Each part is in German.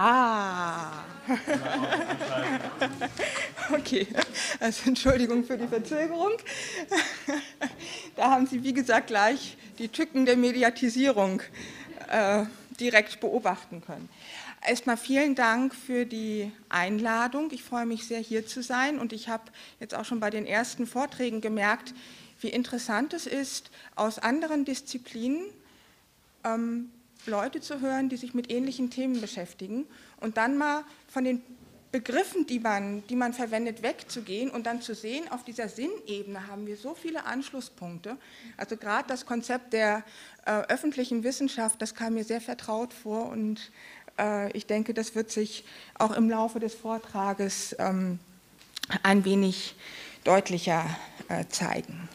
Ah. Okay, also Entschuldigung für die Verzögerung. Da haben Sie, wie gesagt, gleich die Tücken der Mediatisierung äh, direkt beobachten können. Erstmal vielen Dank für die Einladung. Ich freue mich sehr, hier zu sein. Und ich habe jetzt auch schon bei den ersten Vorträgen gemerkt, wie interessant es ist, aus anderen Disziplinen ähm, Leute zu hören, die sich mit ähnlichen Themen beschäftigen und dann mal von den Begriffen, die man, die man verwendet, wegzugehen und dann zu sehen, auf dieser Sinnebene haben wir so viele Anschlusspunkte. Also gerade das Konzept der äh, öffentlichen Wissenschaft, das kam mir sehr vertraut vor und äh, ich denke, das wird sich auch im Laufe des Vortrages ähm, ein wenig deutlicher äh, zeigen.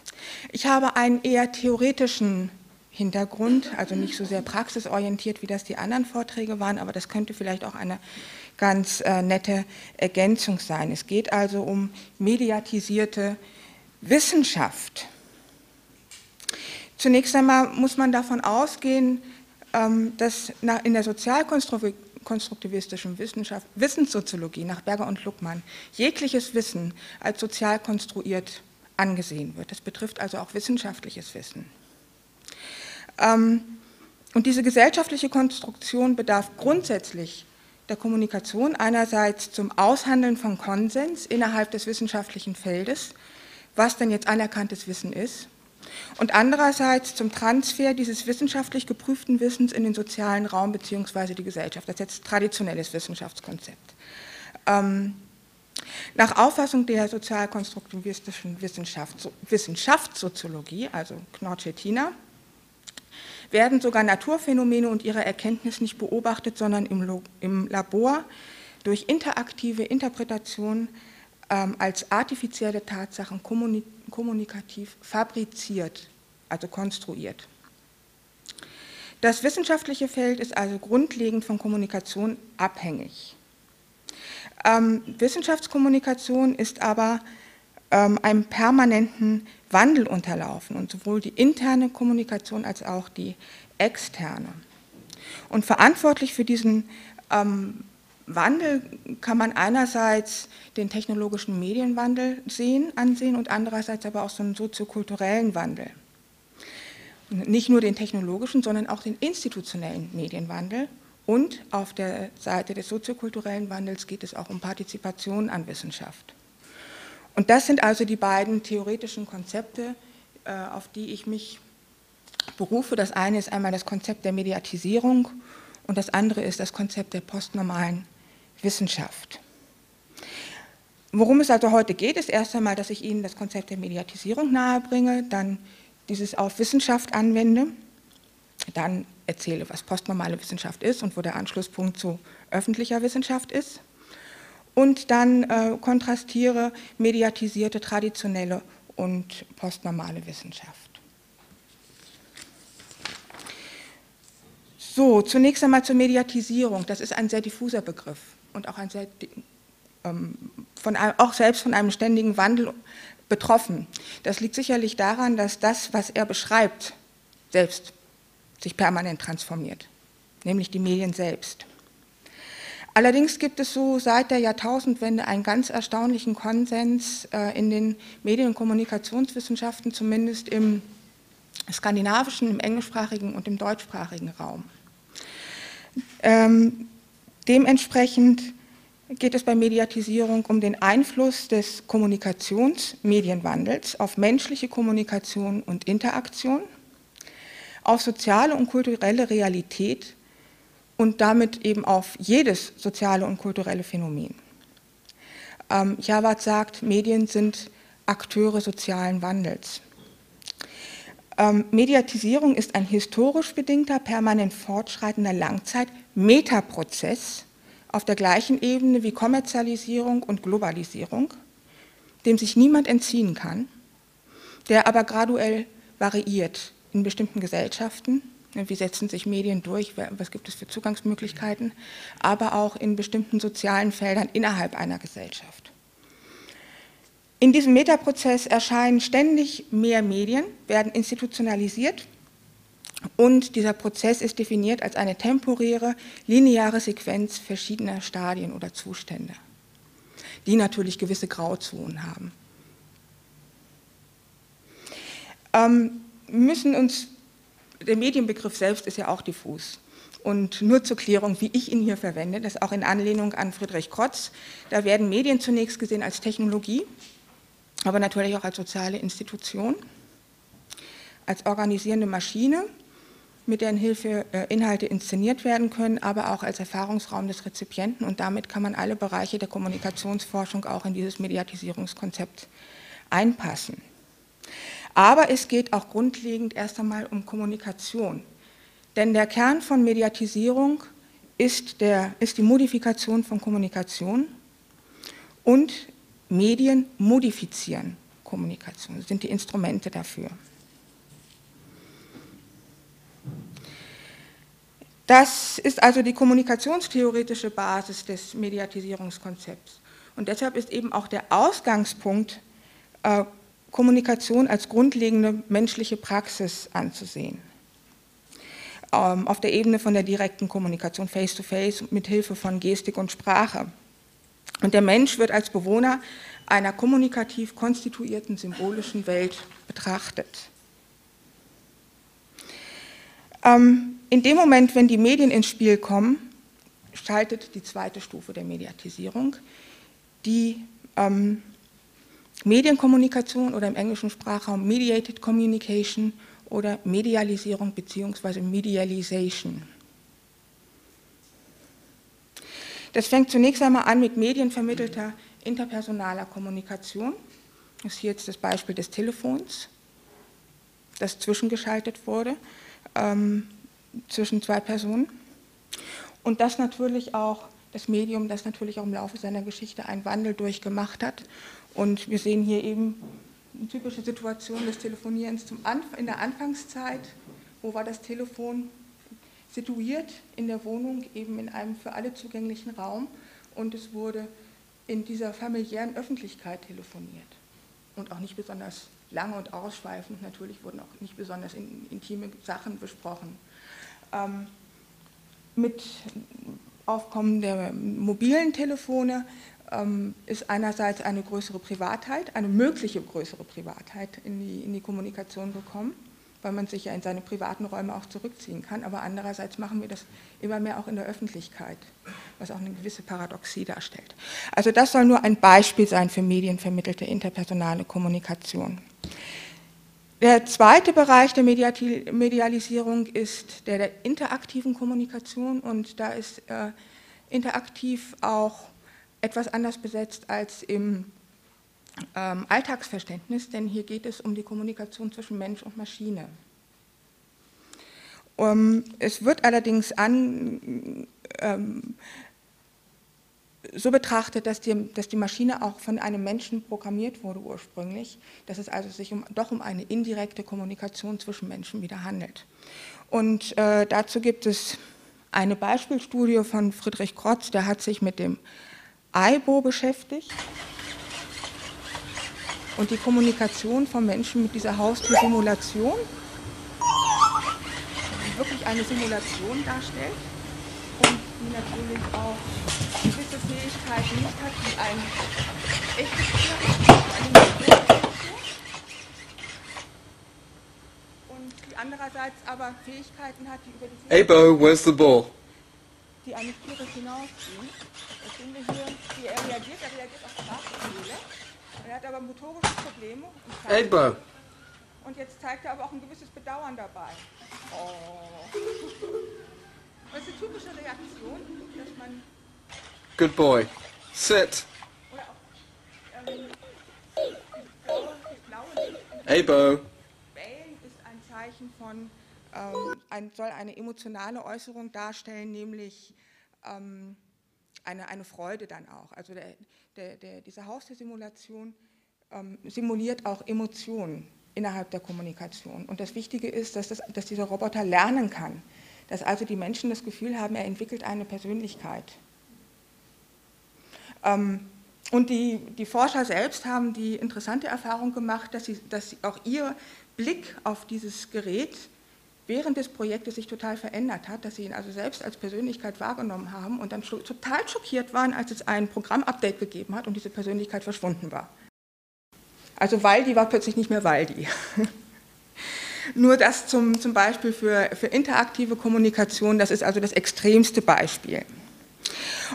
Ich habe einen eher theoretischen Hintergrund, also nicht so sehr praxisorientiert, wie das die anderen Vorträge waren, aber das könnte vielleicht auch eine ganz äh, nette Ergänzung sein. Es geht also um mediatisierte Wissenschaft. Zunächst einmal muss man davon ausgehen, ähm, dass in der sozialkonstruktivistischen Wissenschaft, Wissenssoziologie nach Berger und Luckmann jegliches Wissen als sozial konstruiert angesehen wird. Das betrifft also auch wissenschaftliches Wissen. Ähm, und diese gesellschaftliche Konstruktion bedarf grundsätzlich der Kommunikation einerseits zum Aushandeln von Konsens innerhalb des wissenschaftlichen Feldes, was denn jetzt anerkanntes Wissen ist, und andererseits zum Transfer dieses wissenschaftlich geprüften Wissens in den sozialen Raum bzw. die Gesellschaft. Das ist jetzt traditionelles Wissenschaftskonzept. Ähm, nach Auffassung der sozialkonstruktivistischen Wissenschaft, Wissenschaftssoziologie, also Knorr-Cettina, werden sogar Naturphänomene und ihre Erkenntnis nicht beobachtet, sondern im, Labor durch interaktive Interpretation ähm, als artifizielle Tatsachen kommunikativ fabriziert, also konstruiert. Das wissenschaftliche Feld ist also grundlegend von Kommunikation abhängig. Ähm, Wissenschaftskommunikation ist aber ähm, einem permanenten Wandel unterlaufen und sowohl die interne Kommunikation als auch die externe. Und verantwortlich für diesen ähm, Wandel kann man einerseits den technologischen Medienwandel sehen, ansehen und andererseits aber auch so einen soziokulturellen Wandel. Nicht nur den technologischen, sondern auch den institutionellen Medienwandel. Und auf der Seite des soziokulturellen Wandels geht es auch um Partizipation an Wissenschaft. Und das sind also die beiden theoretischen Konzepte, äh, auf die ich mich berufe. Das eine ist einmal das Konzept der Mediatisierung und das andere ist das Konzept der postnormalen Wissenschaft. Worum es also heute geht, ist erst einmal, dass ich Ihnen das Konzept der Mediatisierung nahebringe, dann dieses auf Wissenschaft anwende, dann erzähle, was postnormale Wissenschaft ist und wo der Anschlusspunkt zu öffentlicher Wissenschaft ist und dann äh, kontrastiere mediatisierte traditionelle und postnormale Wissenschaft. So, zunächst einmal zur Mediatisierung. Das ist ein sehr diffuser Begriff und auch, ein sehr, ähm, von, auch selbst von einem ständigen Wandel betroffen. Das liegt sicherlich daran, dass das, was er beschreibt, selbst sich permanent transformiert, nämlich die Medien selbst. Allerdings gibt es so seit der Jahrtausendwende einen ganz erstaunlichen Konsens äh, in den Medien- und Kommunikationswissenschaften, zumindest im skandinavischen, im englischsprachigen und im deutschsprachigen Raum. Ähm, dementsprechend geht es bei Mediatisierung um den Einfluss des Kommunikationsmedienwandels auf menschliche Kommunikation und Interaktion, auf soziale und kulturelle Realität und damit eben auf jedes soziale und kulturelle Phänomen. Ähm, Jawad sagt, Medien sind Akteure sozialen Wandels. Ähm, Mediatisierung ist ein historisch bedingter, permanent fortschreitender Langzeit-Metaprozess auf der gleichen Ebene wie Kommerzialisierung und Globalisierung, dem sich niemand entziehen kann, der aber graduell variiert in bestimmten Gesellschaften wie setzen sich Medien durch? Was gibt es für Zugangsmöglichkeiten? Aber auch in bestimmten sozialen Feldern innerhalb einer Gesellschaft. In diesem Metaprozess erscheinen ständig mehr Medien, werden institutionalisiert Und dieser Prozess ist definiert als eine temporäre, lineare Sequenz verschiedener Stadien oder Zustände, die natürlich gewisse Grauzonen haben. Ähm, müssen uns, der Medienbegriff selbst ist ja auch diffus. Und nur zur Klärung, wie ich ihn hier verwende, das auch in Anlehnung an Friedrich Krotz, da werden Medien zunächst gesehen als Technologie, aber natürlich auch als soziale Institution, als organisierende Maschine, mit deren Hilfe äh, Inhalte inszeniert werden können, aber auch als Erfahrungsraum des Rezipienten. Und damit kann man alle Bereiche der Kommunikationsforschung auch in dieses Mediatisierungskonzept einpassen. Aber es geht auch grundlegend erst einmal um Kommunikation. Denn der Kern von Mediatisierung ist, der, ist die Modifikation von Kommunikation und Medien modifizieren Kommunikation, sind die Instrumente dafür. Das ist also die kommunikationstheoretische Basis des Mediatisierungskonzepts. Und deshalb ist eben auch der Ausgangspunkt äh, Kommunikation als grundlegende menschliche Praxis anzusehen. Ähm, auf der Ebene von der direkten Kommunikation face-to-face -face, mit Hilfe von Gestik und Sprache. Und der Mensch wird als Bewohner einer kommunikativ konstituierten symbolischen Welt betrachtet. Ähm, in dem Moment, wenn die Medien ins Spiel kommen, schaltet die zweite Stufe der Mediatisierung die ähm, Medienkommunikation oder im englischen Sprachraum Mediated Communication oder Medialisierung bzw. Medialization. Das fängt zunächst einmal an mit medienvermittelter interpersonaler Kommunikation. Das ist hier jetzt das Beispiel des Telefons, das zwischengeschaltet wurde ähm, zwischen zwei Personen. Und das natürlich auch das Medium, das natürlich auch im Laufe seiner Geschichte einen Wandel durchgemacht hat und wir sehen hier eben eine typische Situation des Telefonierens in der Anfangszeit. Wo war das Telefon situiert in der Wohnung, eben in einem für alle zugänglichen Raum und es wurde in dieser familiären Öffentlichkeit telefoniert und auch nicht besonders lange und ausschweifend. Natürlich wurden auch nicht besonders intime Sachen besprochen. Ähm, mit Aufkommen der mobilen Telefone ähm, ist einerseits eine größere Privatheit, eine mögliche größere Privatheit in die, in die Kommunikation gekommen, weil man sich ja in seine privaten Räume auch zurückziehen kann, aber andererseits machen wir das immer mehr auch in der Öffentlichkeit, was auch eine gewisse Paradoxie darstellt. Also das soll nur ein Beispiel sein für medienvermittelte interpersonale Kommunikation. Der zweite Bereich der Medialisierung ist der der interaktiven Kommunikation und da ist äh, interaktiv auch etwas anders besetzt als im ähm, Alltagsverständnis, denn hier geht es um die Kommunikation zwischen Mensch und Maschine. Um, es wird allerdings an, ähm, so betrachtet, dass die, dass die, Maschine auch von einem Menschen programmiert wurde ursprünglich, dass es also sich um, doch um eine indirekte Kommunikation zwischen Menschen wieder handelt. Und äh, dazu gibt es eine Beispielstudie von Friedrich Krotz, der hat sich mit dem AIBO beschäftigt und die Kommunikation von Menschen mit dieser Haustiersimulation, die wirklich eine Simulation darstellt und die natürlich auch gewisse Fähigkeiten nicht hat, wie ein echtes Tier und die andererseits aber Fähigkeiten hat, die über die Abo, where's the ball? die eines Tieres hinausgehen. Das sehen wir hier, wie er reagiert. Er reagiert auf Sprachbefehle. Er hat aber motorische Probleme. Bo. Und jetzt zeigt er aber auch ein gewisses Bedauern dabei. Oh. Das ist eine typische Reaktion, dass man. Good boy. Sit. Oder auch. Ähm, das blaue, das blaue Licht Hey, Bo. Bellen ist ein Zeichen von, ähm, ein, soll eine emotionale Äußerung darstellen, nämlich ähm, eine, eine Freude dann auch. Also der, der, der, diese Haustiersimulation ähm, simuliert auch Emotionen innerhalb der Kommunikation. Und das Wichtige ist, dass, das, dass dieser Roboter lernen kann, dass also die Menschen das Gefühl haben, er entwickelt eine Persönlichkeit. Ähm, und die, die Forscher selbst haben die interessante Erfahrung gemacht, dass, sie, dass auch ihr Blick auf dieses Gerät während des Projektes sich total verändert hat, dass sie ihn also selbst als Persönlichkeit wahrgenommen haben und dann total schockiert waren, als es ein Programmupdate gegeben hat und diese Persönlichkeit verschwunden war. Also Waldi war plötzlich nicht mehr Waldi. Nur das zum, zum Beispiel für, für interaktive Kommunikation, das ist also das extremste Beispiel.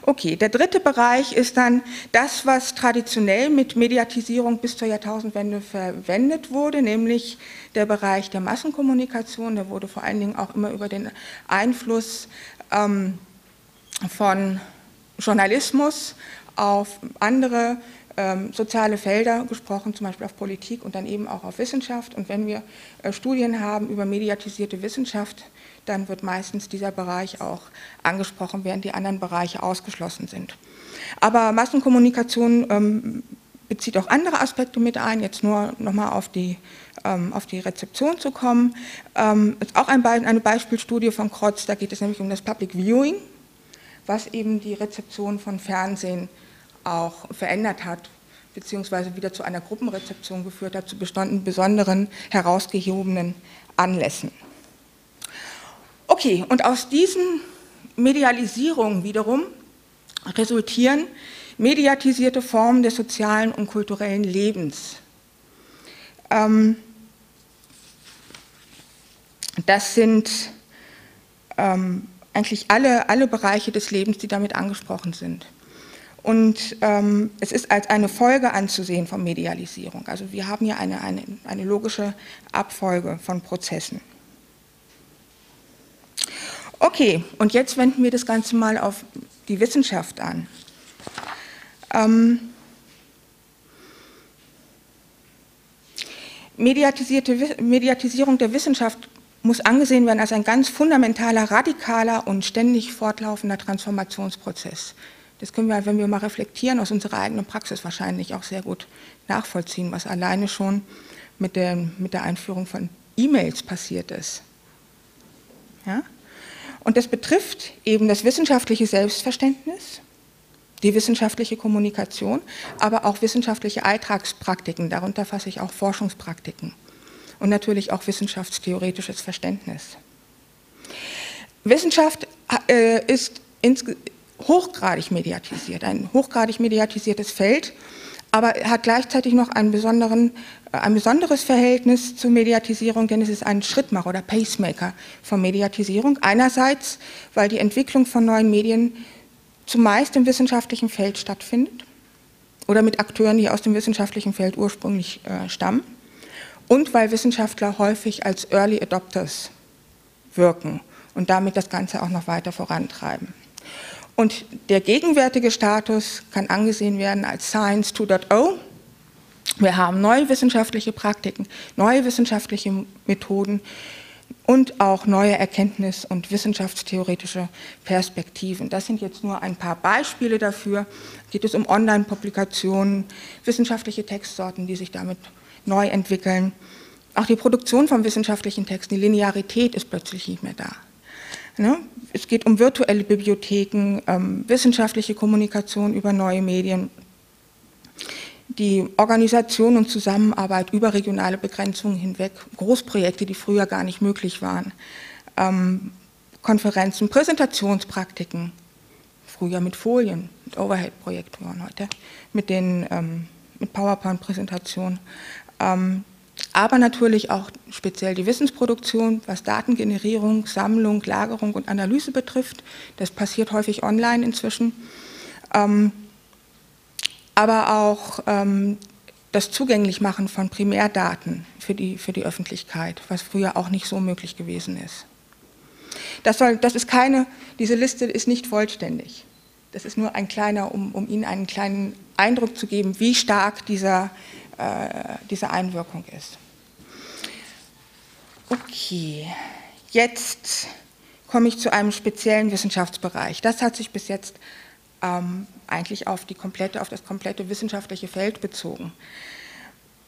Okay, der dritte Bereich ist dann das, was traditionell mit Mediatisierung bis zur Jahrtausendwende verwendet wurde, nämlich der Bereich der Massenkommunikation. Der wurde vor allen Dingen auch immer über den Einfluss ähm, von Journalismus auf andere ähm, soziale Felder gesprochen, zum Beispiel auf Politik und dann eben auch auf Wissenschaft. Und wenn wir äh, Studien haben über mediatisierte Wissenschaft, dann wird meistens dieser Bereich auch angesprochen, während die anderen Bereiche ausgeschlossen sind. Aber Massenkommunikation ähm, bezieht auch andere Aspekte mit ein, jetzt nur nochmal auf die, ähm, auf die Rezeption zu kommen. Ähm, ist auch ein Be eine Beispielstudie von Krotz, da geht es nämlich um das Public Viewing, was eben die Rezeption von Fernsehen auch verändert hat, beziehungsweise wieder zu einer Gruppenrezeption geführt hat, zu besonderen, herausgehobenen Anlässen. Okay, und aus diesen Medialisierungen wiederum resultieren mediatisierte Formen des sozialen und kulturellen Lebens. Ähm, das sind ähm, eigentlich alle, alle Bereiche des Lebens, die damit angesprochen sind. Und ähm, es ist als eine Folge anzusehen von Medialisierung. Also wir haben hier eine, eine, eine logische Abfolge von Prozessen. Okay, und jetzt wenden wir das Ganze mal auf die Wissenschaft an. Ähm, Mediatisierung der Wissenschaft muss angesehen werden als ein ganz fundamentaler, radikaler und ständig fortlaufender Transformationsprozess. Das können wir, wenn wir mal reflektieren, aus unserer eigenen Praxis wahrscheinlich auch sehr gut nachvollziehen, was alleine schon mit der, mit der Einführung von E-Mails passiert ist. Ja? Und das betrifft eben das wissenschaftliche Selbstverständnis, die wissenschaftliche Kommunikation, aber auch wissenschaftliche Alltagspraktiken, darunter fasse ich auch Forschungspraktiken und natürlich auch wissenschaftstheoretisches Verständnis. Wissenschaft äh, ist insgesamt hochgradig mediatisiert, ein hochgradig mediatisiertes Feld, aber hat gleichzeitig noch äh, ein besonderes Verhältnis zur Mediatisierung, denn es ist ein Schrittmacher oder Pacemaker von Mediatisierung. Einerseits, weil die Entwicklung von neuen Medien zumeist im wissenschaftlichen Feld stattfindet oder mit Akteuren, die aus dem wissenschaftlichen Feld ursprünglich äh, stammen und weil Wissenschaftler häufig als Early Adopters wirken und damit das Ganze auch noch weiter vorantreiben. Und der gegenwärtige Status kann angesehen werden als Science 2.0. Wir haben neue wissenschaftliche Praktiken, neue wissenschaftliche Methoden und auch neue Erkenntnis- und wissenschaftstheoretische Perspektiven. Das sind jetzt nur ein paar Beispiele dafür. Geht es um Online-Publikationen, wissenschaftliche Textsorten, die sich damit neu entwickeln. Auch die Produktion von wissenschaftlichen Texten, die Linearität ist plötzlich nicht mehr da. Ne? Es geht um virtuelle Bibliotheken, ähm, wissenschaftliche Kommunikation über neue Medien, die Organisation und Zusammenarbeit über regionale Begrenzungen hinweg, Großprojekte, die früher gar nicht möglich waren, ähm, Konferenzen, Präsentationspraktiken, früher mit Folien, mit Overhead-Projektoren, heute mit, ähm, mit PowerPoint-Präsentationen. Aber natürlich auch speziell die Wissensproduktion, was Datengenerierung, Sammlung, Lagerung und Analyse betrifft. Das passiert häufig online inzwischen. Ähm, aber auch ähm, das Zugänglichmachen von Primärdaten für die, für die Öffentlichkeit, was früher auch nicht so möglich gewesen ist. Das, soll, das ist keine, diese Liste ist nicht vollständig. Das ist nur ein kleiner, um, um Ihnen einen kleinen Eindruck zu geben, wie stark dieser diese Einwirkung ist. Okay, jetzt komme ich zu einem speziellen Wissenschaftsbereich. Das hat sich bis jetzt ähm, eigentlich auf, die komplette, auf das komplette wissenschaftliche Feld bezogen.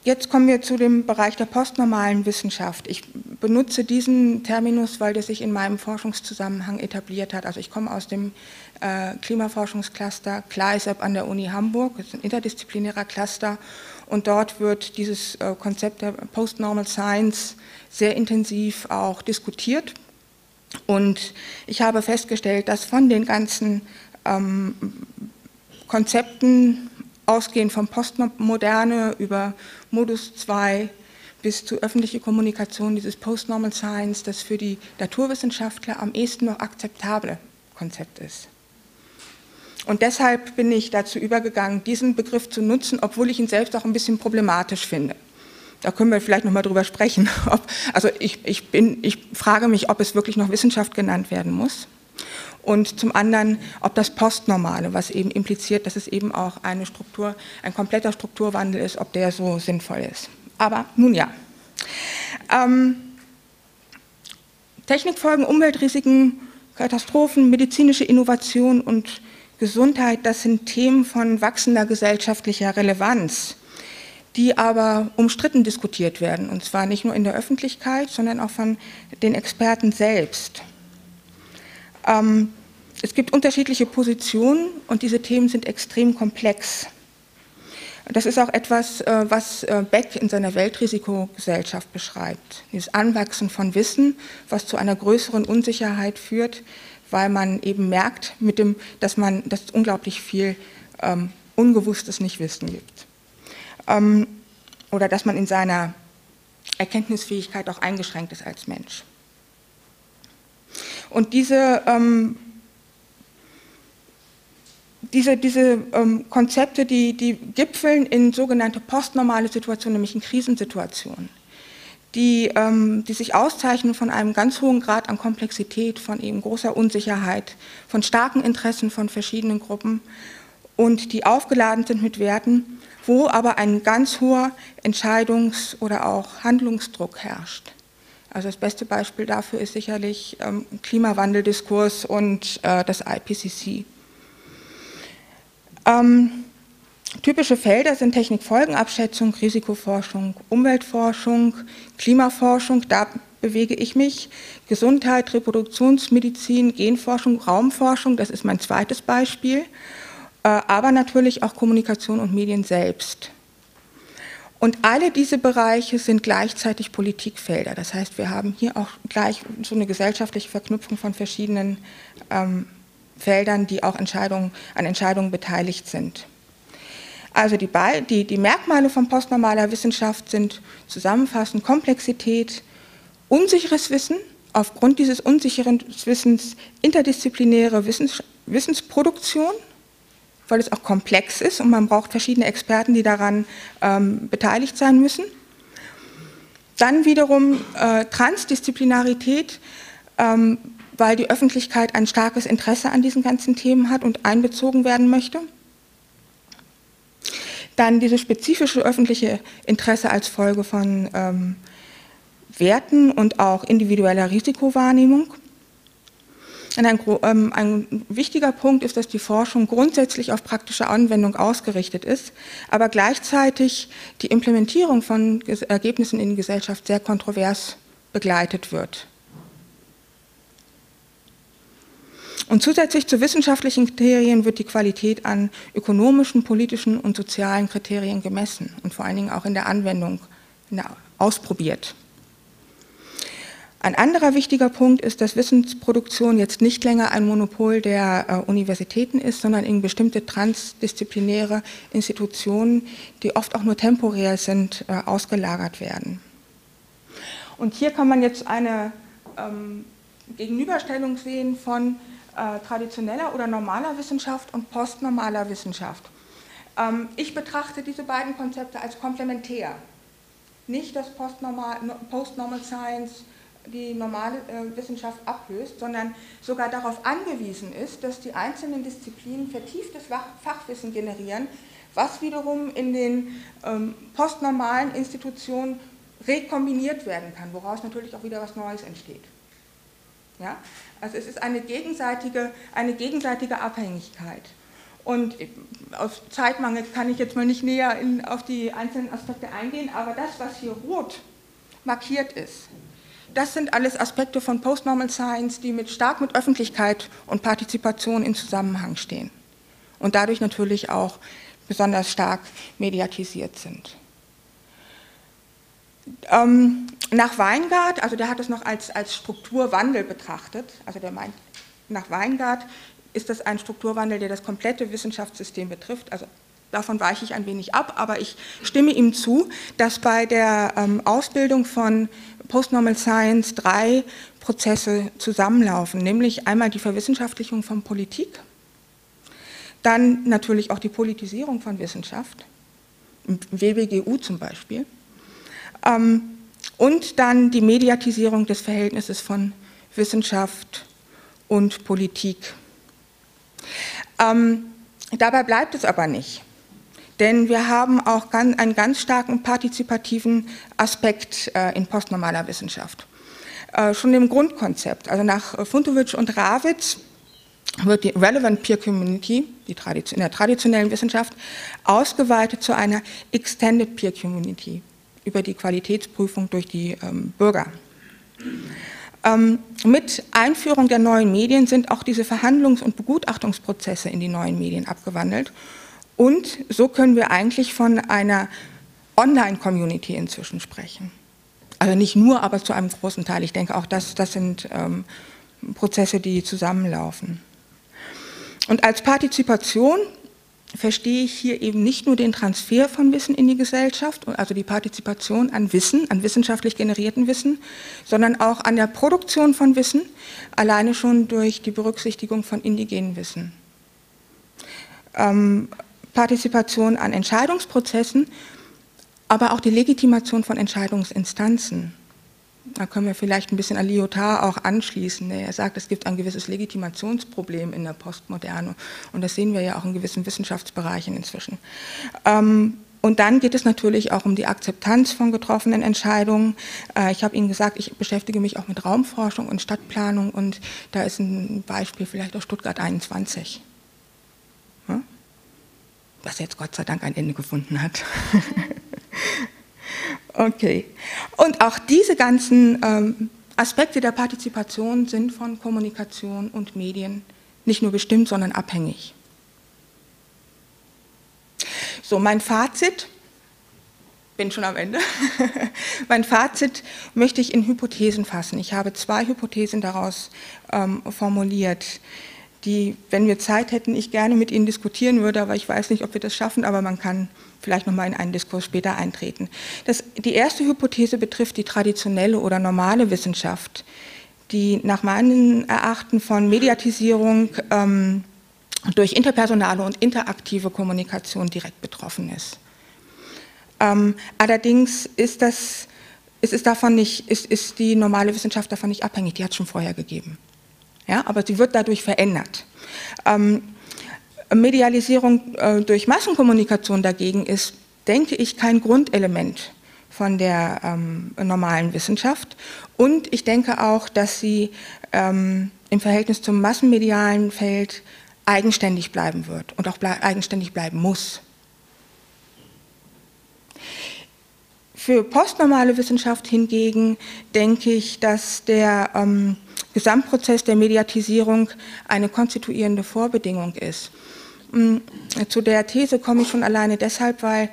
Jetzt kommen wir zu dem Bereich der postnormalen Wissenschaft. Ich benutze diesen Terminus, weil der sich in meinem Forschungszusammenhang etabliert hat. Also ich komme aus dem äh, Klimaforschungscluster CLISAP an der Uni Hamburg, das ist ein interdisziplinärer Cluster und dort wird dieses äh, Konzept der Postnormal Science sehr intensiv auch diskutiert. Und ich habe festgestellt, dass von den ganzen ähm, Konzepten, ausgehend vom Postmoderne über Modus 2 bis zu öffentliche Kommunikation, dieses Postnormal Science, das für die Naturwissenschaftler am ehesten noch akzeptable Konzept ist. Und deshalb bin ich dazu übergegangen, diesen Begriff zu nutzen, obwohl ich ihn selbst auch ein bisschen problematisch finde. Da können wir vielleicht noch mal drüber sprechen. Ob, also ich, ich, bin, ich frage mich, ob es wirklich noch Wissenschaft genannt werden muss. Und zum anderen, ob das Postnormale, was eben impliziert, dass es eben auch eine Struktur, ein kompletter Strukturwandel ist, ob der so sinnvoll ist. Aber nun ja. Ähm, Technikfolgen, Umweltrisiken, Katastrophen, medizinische Innovation und Gesundheit, das sind Themen von wachsender gesellschaftlicher Relevanz, die aber umstritten diskutiert werden, und zwar nicht nur in der Öffentlichkeit, sondern auch von den Experten selbst. Ähm, es gibt unterschiedliche Positionen und diese Themen sind extrem komplex. Das ist auch etwas, äh, was äh, Beck in seiner Weltrisikogesellschaft beschreibt. Dieses Anwachsen von Wissen, was zu einer größeren Unsicherheit führt, weil man eben merkt, mit dem, dass, man, dass unglaublich viel ähm, Ungewusstes Nichtwissen gibt. Ähm, oder dass man in seiner Erkenntnisfähigkeit auch eingeschränkt ist als Mensch. Und diese, ähm, diese, diese ähm, Konzepte, die, die gipfeln in sogenannte postnormale Situationen, nämlich in Krisensituationen die, ähm, die sich auszeichnen von einem ganz hohen Grad an Komplexität, von eben großer Unsicherheit, von starken Interessen von verschiedenen Gruppen und die aufgeladen sind mit Werten, wo aber ein ganz hoher Entscheidungs- oder auch Handlungsdruck herrscht. Also das beste Beispiel dafür ist sicherlich ähm, Klimawandeldiskurs und äh, das IPCC. Ähm, Typische Felder sind Technikfolgenabschätzung, Risikoforschung, Umweltforschung, Klimaforschung, da bewege ich mich, Gesundheit, Reproduktionsmedizin, Genforschung, Raumforschung, das ist mein zweites Beispiel, äh, aber natürlich auch Kommunikation und Medien selbst. Und alle diese Bereiche sind gleichzeitig Politikfelder. Das heißt, wir haben hier auch gleich so eine gesellschaftliche Verknüpfung von verschiedenen ähm, Feldern, die auch Entscheidungen, an Entscheidungen beteiligt sind. Also die, die, die Merkmale von postnormaler Wissenschaft sind zusammenfassend Komplexität, unsicheres Wissen, aufgrund dieses unsicheren Wissens interdisziplinäre Wissens, Wissensproduktion, weil es auch komplex ist und man braucht verschiedene Experten, die daran ähm, beteiligt sein müssen. Dann wiederum äh, Transdisziplinarität, ähm, weil die Öffentlichkeit ein starkes Interesse an diesen ganzen Themen hat und einbezogen werden möchte. Dann dieses spezifische öffentliche Interesse als Folge von ähm, Werten und auch individueller Risikowahrnehmung. Ein, ähm, ein, wichtiger Punkt ist, dass die Forschung grundsätzlich auf praktische Anwendung ausgerichtet ist, aber gleichzeitig die Implementierung von Ergebnissen in die Gesellschaft sehr kontrovers begleitet wird. Und zusätzlich zu wissenschaftlichen Kriterien wird die Qualität an ökonomischen, politischen und sozialen Kriterien gemessen und vor allen Dingen auch in der Anwendung in der ausprobiert. Ein anderer wichtiger Punkt ist, dass Wissensproduktion jetzt nicht länger ein Monopol der äh, Universitäten ist, sondern in bestimmte transdisziplinäre Institutionen, die oft auch nur temporär sind, äh, ausgelagert werden. Und hier kann man jetzt eine ähm, Gegenüberstellung sehen von äh, traditioneller oder normaler Wissenschaft und postnormaler Wissenschaft. Ähm, ich betrachte diese beiden Konzepte als komplementär. Nicht, dass Postnormal, Postnormal Science die normale äh, Wissenschaft ablöst, sondern sogar darauf angewiesen ist, dass die einzelnen Disziplinen vertieftes Fachwissen generieren, was wiederum in den ähm, postnormalen Institutionen rekombiniert werden kann, woraus natürlich auch wieder was Neues entsteht. Ja? Also es ist eine gegenseitige, eine gegenseitige Abhängigkeit. Und aus Zeitmangel kann ich jetzt mal nicht näher in, auf die einzelnen Aspekte eingehen, aber das, was hier rot markiert ist, das sind alles Aspekte von Postnormal Science, die mit, stark mit Öffentlichkeit und Partizipation in Zusammenhang stehen und dadurch natürlich auch besonders stark mediatisiert sind. Ähm, nach Weingart, also der hat es noch als, als Strukturwandel betrachtet, also der meint, nach Weingart ist das ein Strukturwandel, der das komplette Wissenschaftssystem betrifft. Also davon weiche ich ein wenig ab, aber ich stimme ihm zu, dass bei der ähm, Ausbildung von Postnormal Science drei Prozesse zusammenlaufen, nämlich einmal die Verwissenschaftlichung von Politik, dann natürlich auch die Politisierung von Wissenschaft, WBGU zum Beispiel, und dann die Mediatisierung des Verhältnisses von Wissenschaft und Politik. Ähm, dabei bleibt es aber nicht, denn wir haben auch einen ganz starken partizipativen Aspekt äh, in postnormaler Wissenschaft. Äh, schon im Grundkonzept, also nach Funtowitsch und Rawitz wird die Relevant Peer Community die in der traditionellen Wissenschaft ausgeweitet zu einer Extended Peer Community über die Qualitätsprüfung durch die ähm, Bürger. Ähm, mit Einführung der neuen Medien sind auch diese Verhandlungs- und Begutachtungsprozesse in die neuen Medien abgewandelt. Und so können wir eigentlich von einer Online-Community inzwischen sprechen. Also nicht nur, aber zu einem großen Teil. Ich denke auch, das, das sind ähm, Prozesse, die zusammenlaufen. Und als Partizipation verstehe ich hier eben nicht nur den Transfer von Wissen in die Gesellschaft, also die Partizipation an Wissen, an wissenschaftlich generierten Wissen, sondern auch an der Produktion von Wissen, alleine schon durch die Berücksichtigung von indigenen Wissen. Ähm, Partizipation an Entscheidungsprozessen, aber auch die Legitimation von Entscheidungsinstanzen. Da können wir vielleicht ein bisschen an Lyotard auch anschließen. Er sagt, es gibt ein gewisses Legitimationsproblem in der Postmoderne und das sehen wir ja auch in gewissen Wissenschaftsbereichen inzwischen. Ähm, und dann geht es natürlich auch um die Akzeptanz von getroffenen Entscheidungen. Äh, ich habe Ihnen gesagt, ich beschäftige mich auch mit Raumforschung und Stadtplanung und da ist ein Beispiel vielleicht aus Stuttgart 21. Was jetzt Gott sei Dank ein Ende gefunden hat. Okay. Und auch diese ganzen ähm, Aspekte der Partizipation sind von Kommunikation und Medien nicht nur bestimmt, sondern abhängig. So, mein Fazit, bin schon am Ende, mein Fazit möchte ich in Hypothesen fassen. Ich habe zwei Hypothesen daraus ähm, formuliert, die, wenn wir Zeit hätten, ich gerne mit Ihnen diskutieren würde, aber ich weiß nicht, ob wir das schaffen, aber man kann vielleicht nochmal in einen Diskurs später eintreten. Das, die erste Hypothese betrifft die traditionelle oder normale Wissenschaft, die nach meinem Erachten von Mediatisierung ähm, durch interpersonale und interaktive Kommunikation direkt betroffen ist. Ähm, allerdings ist, das, ist, es davon nicht, ist, ist die normale Wissenschaft davon nicht abhängig, die hat es schon vorher gegeben. Ja, aber sie wird dadurch verändert. Ähm, Medialisierung äh, durch Massenkommunikation dagegen ist, denke ich, kein Grundelement von der ähm, normalen Wissenschaft. Und ich denke auch, dass sie ähm, im Verhältnis zum massenmedialen Feld eigenständig bleiben wird und auch ble eigenständig bleiben muss. Für postnormale Wissenschaft hingegen denke ich, dass der ähm, Gesamtprozess der Mediatisierung eine konstituierende Vorbedingung ist. Mm, zu der These komme ich schon alleine deshalb, weil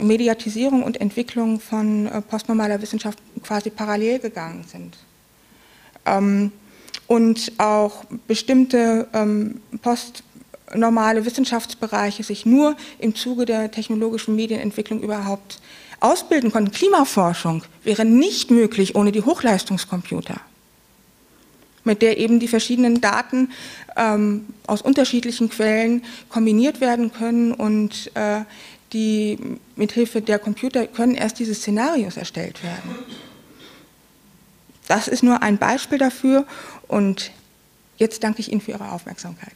Mediatisierung und Entwicklung von äh, postnormaler Wissenschaft quasi parallel gegangen sind. Ähm, und auch bestimmte ähm, postnormale Wissenschaftsbereiche sich nur im Zuge der technologischen Medienentwicklung überhaupt ausbilden konnten. Klimaforschung wäre nicht möglich ohne die Hochleistungscomputer mit der eben die verschiedenen Daten ähm, aus unterschiedlichen Quellen kombiniert werden können und äh, die mithilfe der Computer können erst diese Szenarios erstellt werden. Das ist nur ein Beispiel dafür und jetzt danke ich Ihnen für Ihre Aufmerksamkeit.